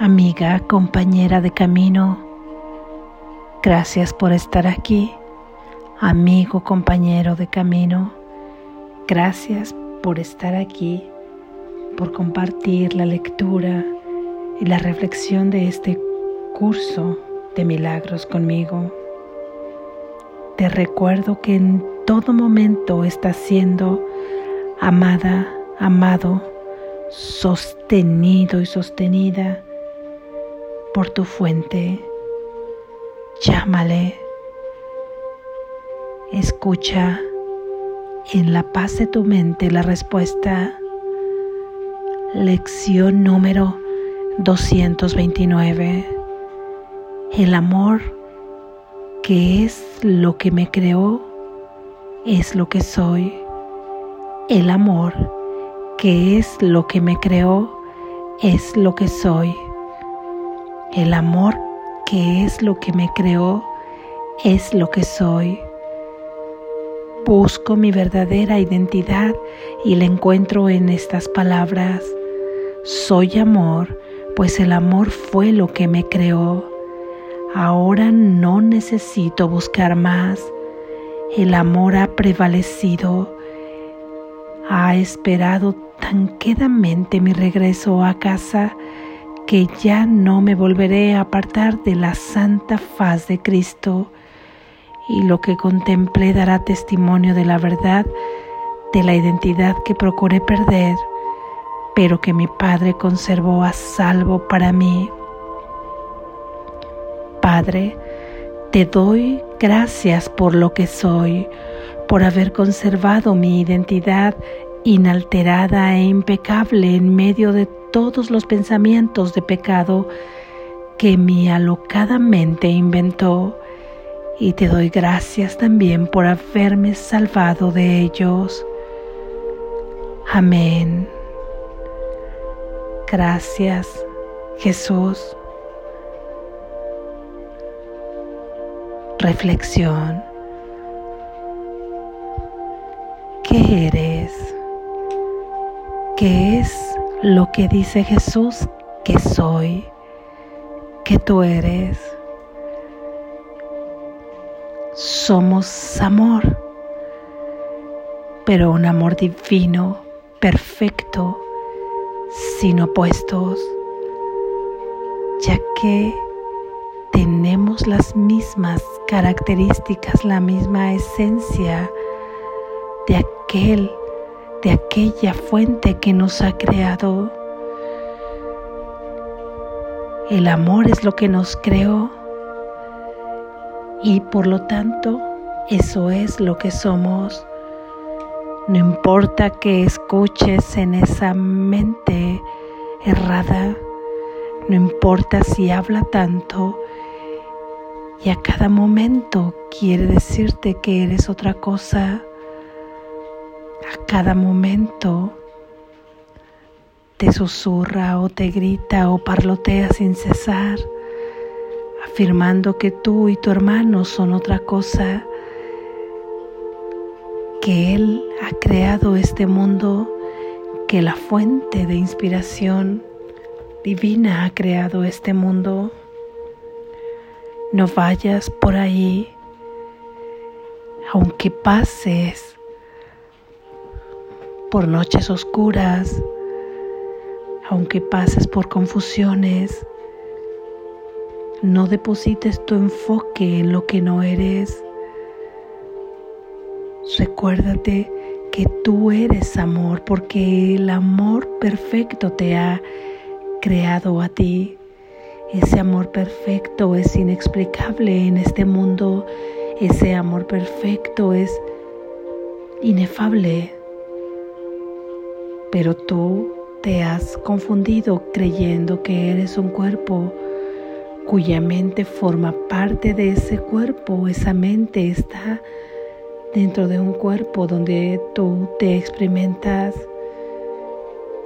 amiga, compañera de camino. Gracias por estar aquí, amigo, compañero de camino. Gracias por estar aquí, por compartir la lectura y la reflexión de este curso de milagros conmigo. Te recuerdo que en todo momento estás siendo amada, amado, sostenido y sostenida por tu fuente. Llámale. Escucha en la paz de tu mente la respuesta. Lección número 229. El amor que es lo que me creó es lo que soy. El amor que es lo que me creó es lo que soy. El amor que es lo que me creó es lo que soy. Busco mi verdadera identidad y la encuentro en estas palabras. Soy amor, pues el amor fue lo que me creó. Ahora no necesito buscar más. El amor ha prevalecido. Ha esperado tan quedamente mi regreso a casa que ya no me volveré a apartar de la santa faz de Cristo y lo que contemplé dará testimonio de la verdad de la identidad que procuré perder, pero que mi Padre conservó a salvo para mí. Padre, te doy gracias por lo que soy, por haber conservado mi identidad inalterada e impecable en medio de todos los pensamientos de pecado que mi alocada mente inventó y te doy gracias también por haberme salvado de ellos. Amén. Gracias, Jesús. Reflexión. ¿Qué eres? ¿Qué es lo que dice Jesús que soy, que tú eres. Somos amor, pero un amor divino, perfecto, sin opuestos, ya que tenemos las mismas características, la misma esencia de aquel de aquella fuente que nos ha creado. El amor es lo que nos creó y por lo tanto eso es lo que somos. No importa que escuches en esa mente errada, no importa si habla tanto y a cada momento quiere decirte que eres otra cosa a cada momento te susurra o te grita o parlotea sin cesar, afirmando que tú y tu hermano son otra cosa, que Él ha creado este mundo, que la fuente de inspiración divina ha creado este mundo. No vayas por ahí, aunque pases por noches oscuras, aunque pases por confusiones, no deposites tu enfoque en lo que no eres. Recuérdate que tú eres amor porque el amor perfecto te ha creado a ti. Ese amor perfecto es inexplicable en este mundo. Ese amor perfecto es inefable pero tú te has confundido creyendo que eres un cuerpo cuya mente forma parte de ese cuerpo, esa mente está dentro de un cuerpo donde tú te experimentas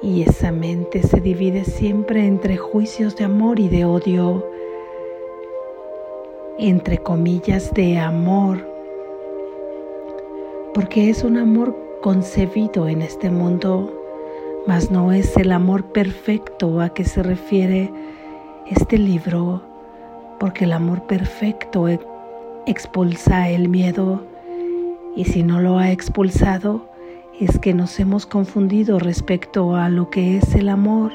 y esa mente se divide siempre entre juicios de amor y de odio, entre comillas de amor, porque es un amor concebido en este mundo mas no es el amor perfecto a que se refiere este libro porque el amor perfecto expulsa el miedo y si no lo ha expulsado es que nos hemos confundido respecto a lo que es el amor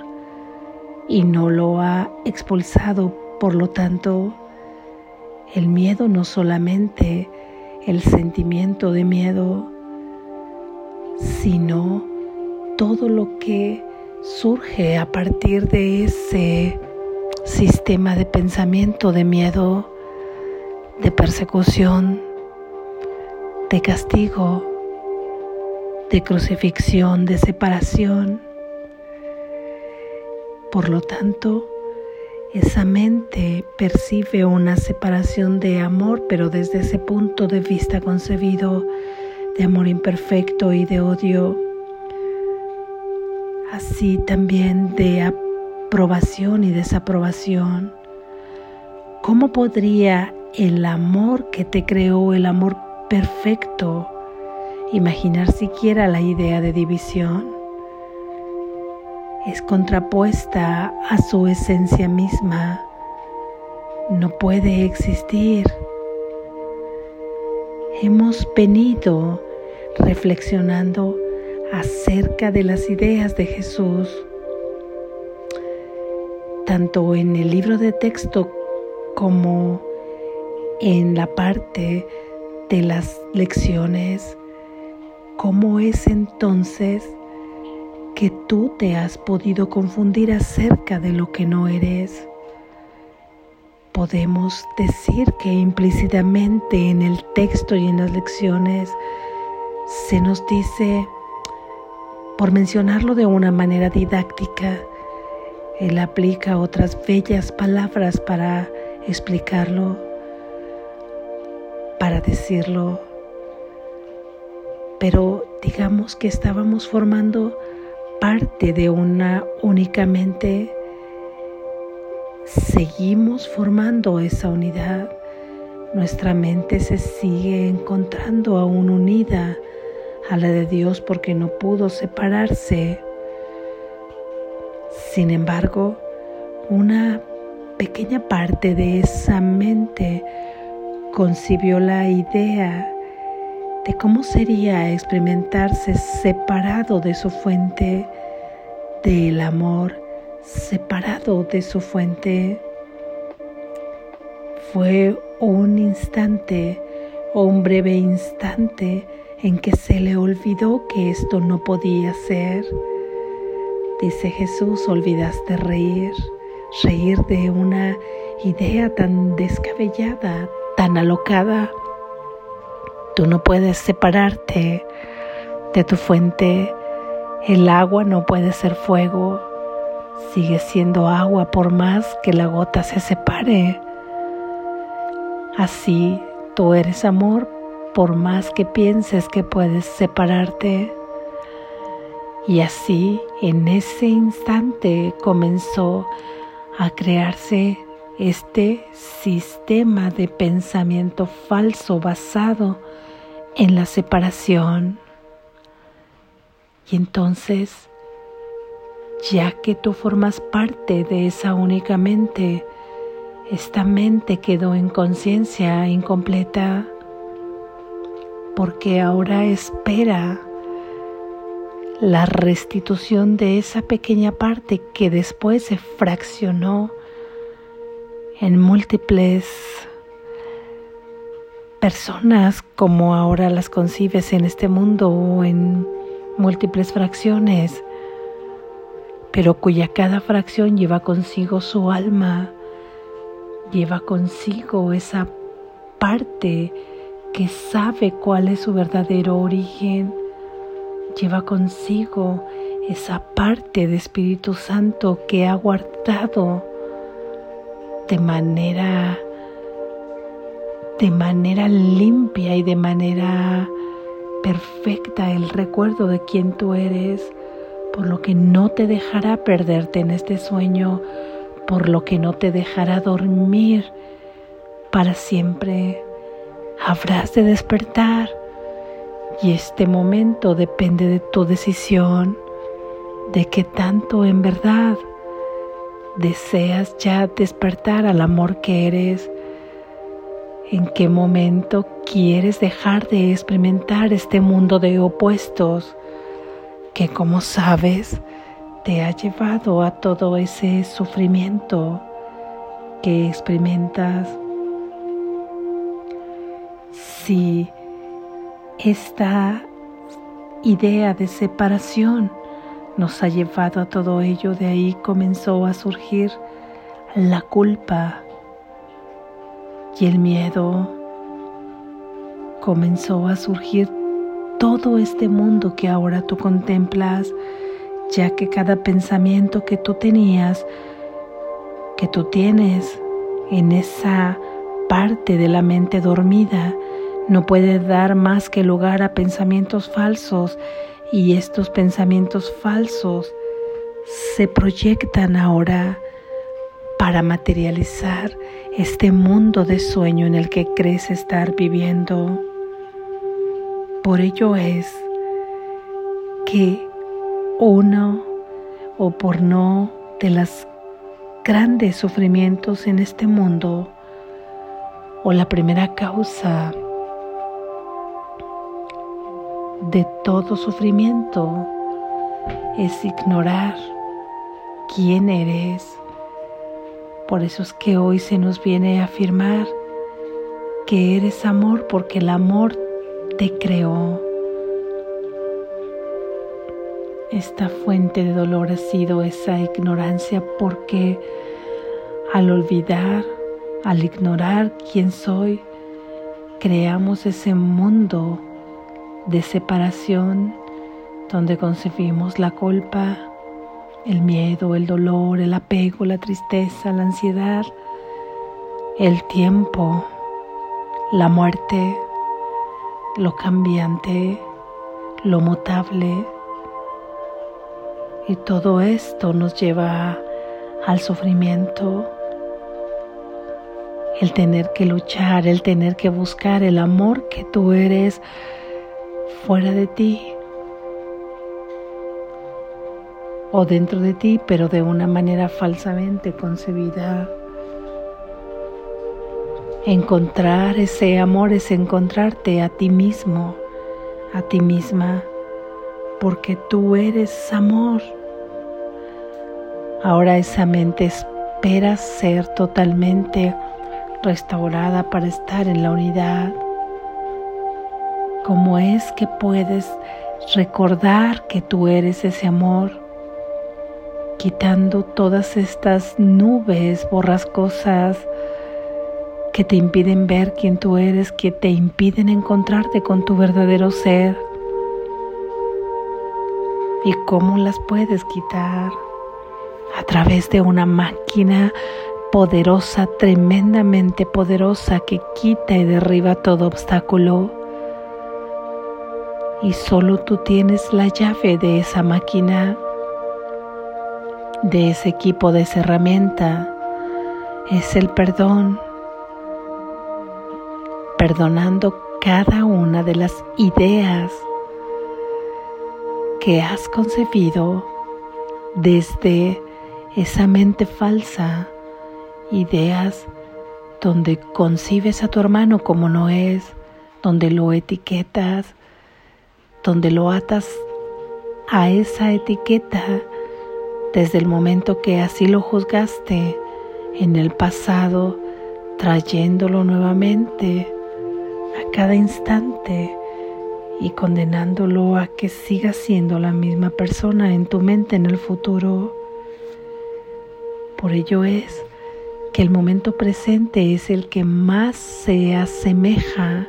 y no lo ha expulsado. Por lo tanto, el miedo no solamente el sentimiento de miedo, sino todo lo que surge a partir de ese sistema de pensamiento de miedo, de persecución, de castigo, de crucifixión, de separación. Por lo tanto, esa mente percibe una separación de amor, pero desde ese punto de vista concebido de amor imperfecto y de odio, así también de aprobación y desaprobación. ¿Cómo podría el amor que te creó, el amor perfecto, imaginar siquiera la idea de división? Es contrapuesta a su esencia misma. No puede existir. Hemos venido reflexionando acerca de las ideas de Jesús, tanto en el libro de texto como en la parte de las lecciones. ¿Cómo es entonces que tú te has podido confundir acerca de lo que no eres? Podemos decir que implícitamente en el texto y en las lecciones se nos dice, por mencionarlo de una manera didáctica, él aplica otras bellas palabras para explicarlo, para decirlo, pero digamos que estábamos formando parte de una únicamente, seguimos formando esa unidad. Nuestra mente se sigue encontrando aún unida a la de Dios porque no pudo separarse. Sin embargo, una pequeña parte de esa mente concibió la idea de cómo sería experimentarse separado de su fuente del amor, separado de su fuente. Fue un instante o un breve instante en que se le olvidó que esto no podía ser. Dice Jesús, olvidaste reír, reír de una idea tan descabellada, tan alocada. Tú no puedes separarte de tu fuente. El agua no puede ser fuego. Sigue siendo agua por más que la gota se separe. Así tú eres amor por más que pienses que puedes separarte. Y así en ese instante comenzó a crearse este sistema de pensamiento falso basado en la separación. Y entonces, ya que tú formas parte de esa única mente, esta mente quedó en conciencia incompleta porque ahora espera la restitución de esa pequeña parte que después se fraccionó en múltiples personas como ahora las concibes en este mundo o en múltiples fracciones, pero cuya cada fracción lleva consigo su alma, lleva consigo esa parte que sabe cuál es su verdadero origen, lleva consigo esa parte de Espíritu Santo que ha guardado de manera de manera limpia y de manera perfecta el recuerdo de quién tú eres, por lo que no te dejará perderte en este sueño, por lo que no te dejará dormir para siempre habrás de despertar y este momento depende de tu decisión, de que tanto en verdad deseas ya despertar al amor que eres, en qué momento quieres dejar de experimentar este mundo de opuestos que como sabes te ha llevado a todo ese sufrimiento que experimentas. Si esta idea de separación nos ha llevado a todo ello, de ahí comenzó a surgir la culpa y el miedo. Comenzó a surgir todo este mundo que ahora tú contemplas, ya que cada pensamiento que tú tenías, que tú tienes en esa parte de la mente dormida, no puede dar más que lugar a pensamientos falsos y estos pensamientos falsos se proyectan ahora para materializar este mundo de sueño en el que crees estar viviendo. Por ello es que uno o por no de los grandes sufrimientos en este mundo o la primera causa de todo sufrimiento es ignorar quién eres. Por eso es que hoy se nos viene a afirmar que eres amor porque el amor te creó. Esta fuente de dolor ha sido esa ignorancia porque al olvidar, al ignorar quién soy, creamos ese mundo de separación donde concebimos la culpa, el miedo, el dolor, el apego, la tristeza, la ansiedad, el tiempo, la muerte, lo cambiante, lo mutable. Y todo esto nos lleva al sufrimiento, el tener que luchar, el tener que buscar el amor que tú eres fuera de ti o dentro de ti, pero de una manera falsamente concebida. Encontrar ese amor es encontrarte a ti mismo, a ti misma, porque tú eres amor. Ahora esa mente espera ser totalmente restaurada para estar en la unidad ¿Cómo es que puedes recordar que tú eres ese amor? Quitando todas estas nubes borrascosas que te impiden ver quién tú eres, que te impiden encontrarte con tu verdadero ser. ¿Y cómo las puedes quitar? A través de una máquina poderosa, tremendamente poderosa, que quita y derriba todo obstáculo y solo tú tienes la llave de esa máquina, de ese equipo, de esa herramienta. Es el perdón, perdonando cada una de las ideas que has concebido desde esa mente falsa, ideas donde concibes a tu hermano como no es, donde lo etiquetas, donde lo atas a esa etiqueta desde el momento que así lo juzgaste en el pasado, trayéndolo nuevamente a cada instante y condenándolo a que siga siendo la misma persona en tu mente en el futuro. Por ello es que el momento presente es el que más se asemeja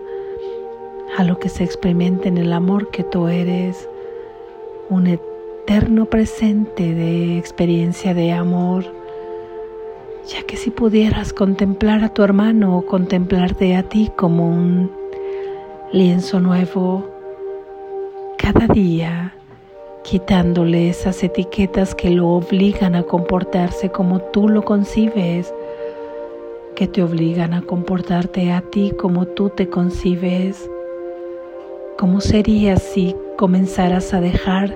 a lo que se experimenta en el amor que tú eres, un eterno presente de experiencia de amor, ya que si pudieras contemplar a tu hermano o contemplarte a ti como un lienzo nuevo, cada día quitándole esas etiquetas que lo obligan a comportarse como tú lo concibes, que te obligan a comportarte a ti como tú te concibes, ¿Cómo sería si comenzaras a dejar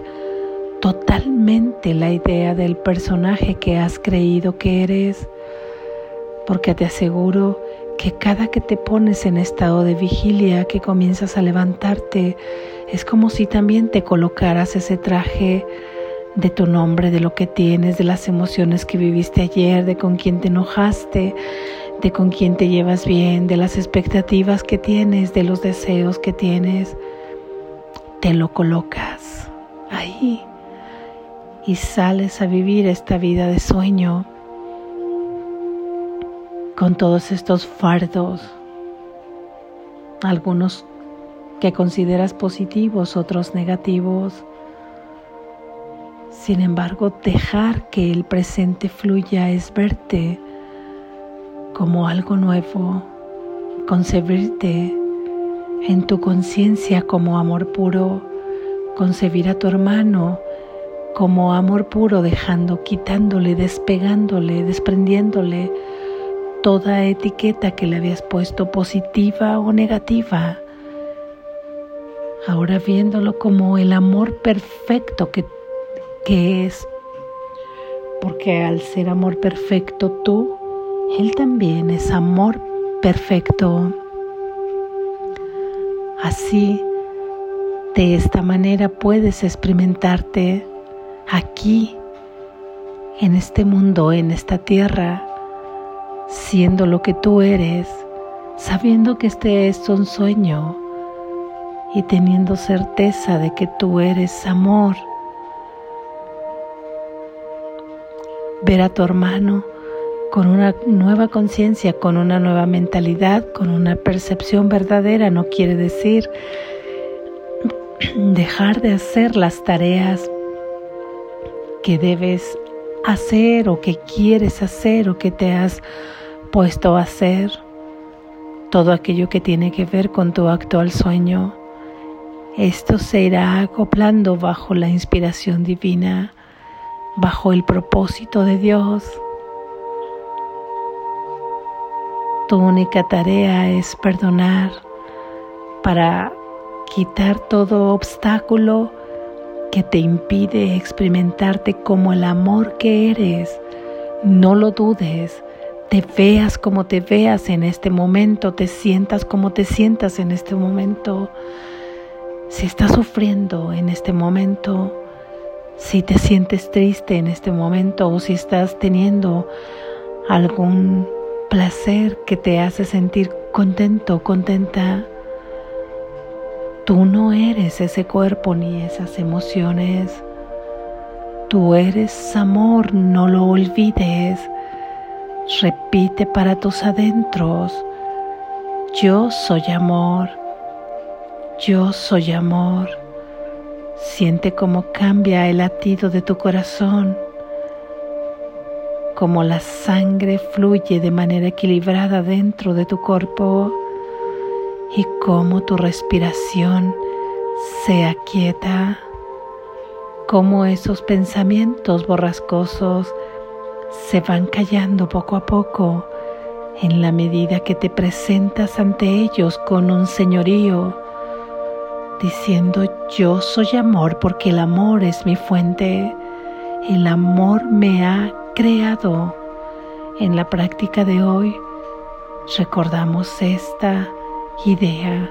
totalmente la idea del personaje que has creído que eres, porque te aseguro que cada que te pones en estado de vigilia, que comienzas a levantarte, es como si también te colocaras ese traje de tu nombre, de lo que tienes, de las emociones que viviste ayer, de con quién te enojaste, de con quién te llevas bien, de las expectativas que tienes, de los deseos que tienes. Te lo colocas ahí y sales a vivir esta vida de sueño con todos estos fardos, algunos que consideras positivos, otros negativos. Sin embargo, dejar que el presente fluya es verte como algo nuevo, concebirte en tu conciencia como amor puro, concebir a tu hermano como amor puro, dejando, quitándole, despegándole, desprendiéndole toda etiqueta que le habías puesto positiva o negativa. Ahora viéndolo como el amor perfecto que, que es, porque al ser amor perfecto tú, Él también es amor perfecto. Así, de esta manera puedes experimentarte aquí, en este mundo, en esta tierra, siendo lo que tú eres, sabiendo que este es un sueño y teniendo certeza de que tú eres amor. Ver a tu hermano con una nueva conciencia, con una nueva mentalidad, con una percepción verdadera, no quiere decir dejar de hacer las tareas que debes hacer o que quieres hacer o que te has puesto a hacer, todo aquello que tiene que ver con tu actual sueño, esto se irá acoplando bajo la inspiración divina, bajo el propósito de Dios. Tu única tarea es perdonar para quitar todo obstáculo que te impide experimentarte como el amor que eres. No lo dudes, te veas como te veas en este momento, te sientas como te sientas en este momento. Si estás sufriendo en este momento, si te sientes triste en este momento o si estás teniendo algún placer que te hace sentir contento, contenta, Tú no eres ese cuerpo ni esas emociones. Tú eres amor, no lo olvides. Repite para tus adentros. Yo soy amor. Yo soy amor. Siente cómo cambia el latido de tu corazón, cómo la sangre fluye de manera equilibrada dentro de tu cuerpo y cómo tu respiración se aquieta, cómo esos pensamientos borrascosos se van callando poco a poco en la medida que te presentas ante ellos con un señorío, diciendo yo soy amor porque el amor es mi fuente, el amor me ha creado. En la práctica de hoy recordamos esta idea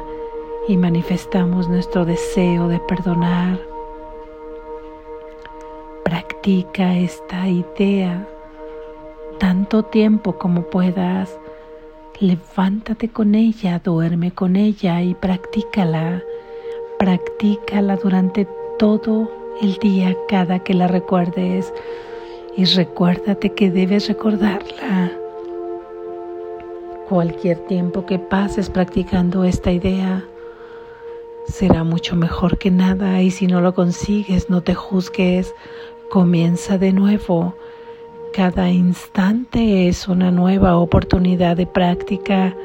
y manifestamos nuestro deseo de perdonar. Practica esta idea tanto tiempo como puedas. Levántate con ella, duerme con ella y practícala. Practícala durante todo el día cada que la recuerdes y recuérdate que debes recordarla Cualquier tiempo que pases practicando esta idea será mucho mejor que nada y si no lo consigues, no te juzgues, comienza de nuevo. Cada instante es una nueva oportunidad de práctica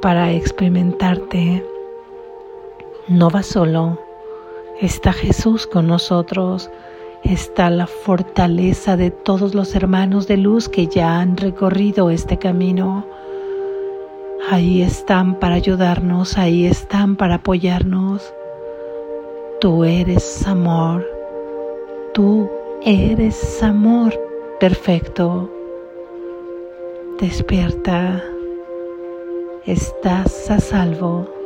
para experimentarte. No vas solo, está Jesús con nosotros, está la fortaleza de todos los hermanos de luz que ya han recorrido este camino Ahí están para ayudarnos, ahí están para apoyarnos. Tú eres amor, Tú eres amor perfecto. Despierta. Estás a salvo.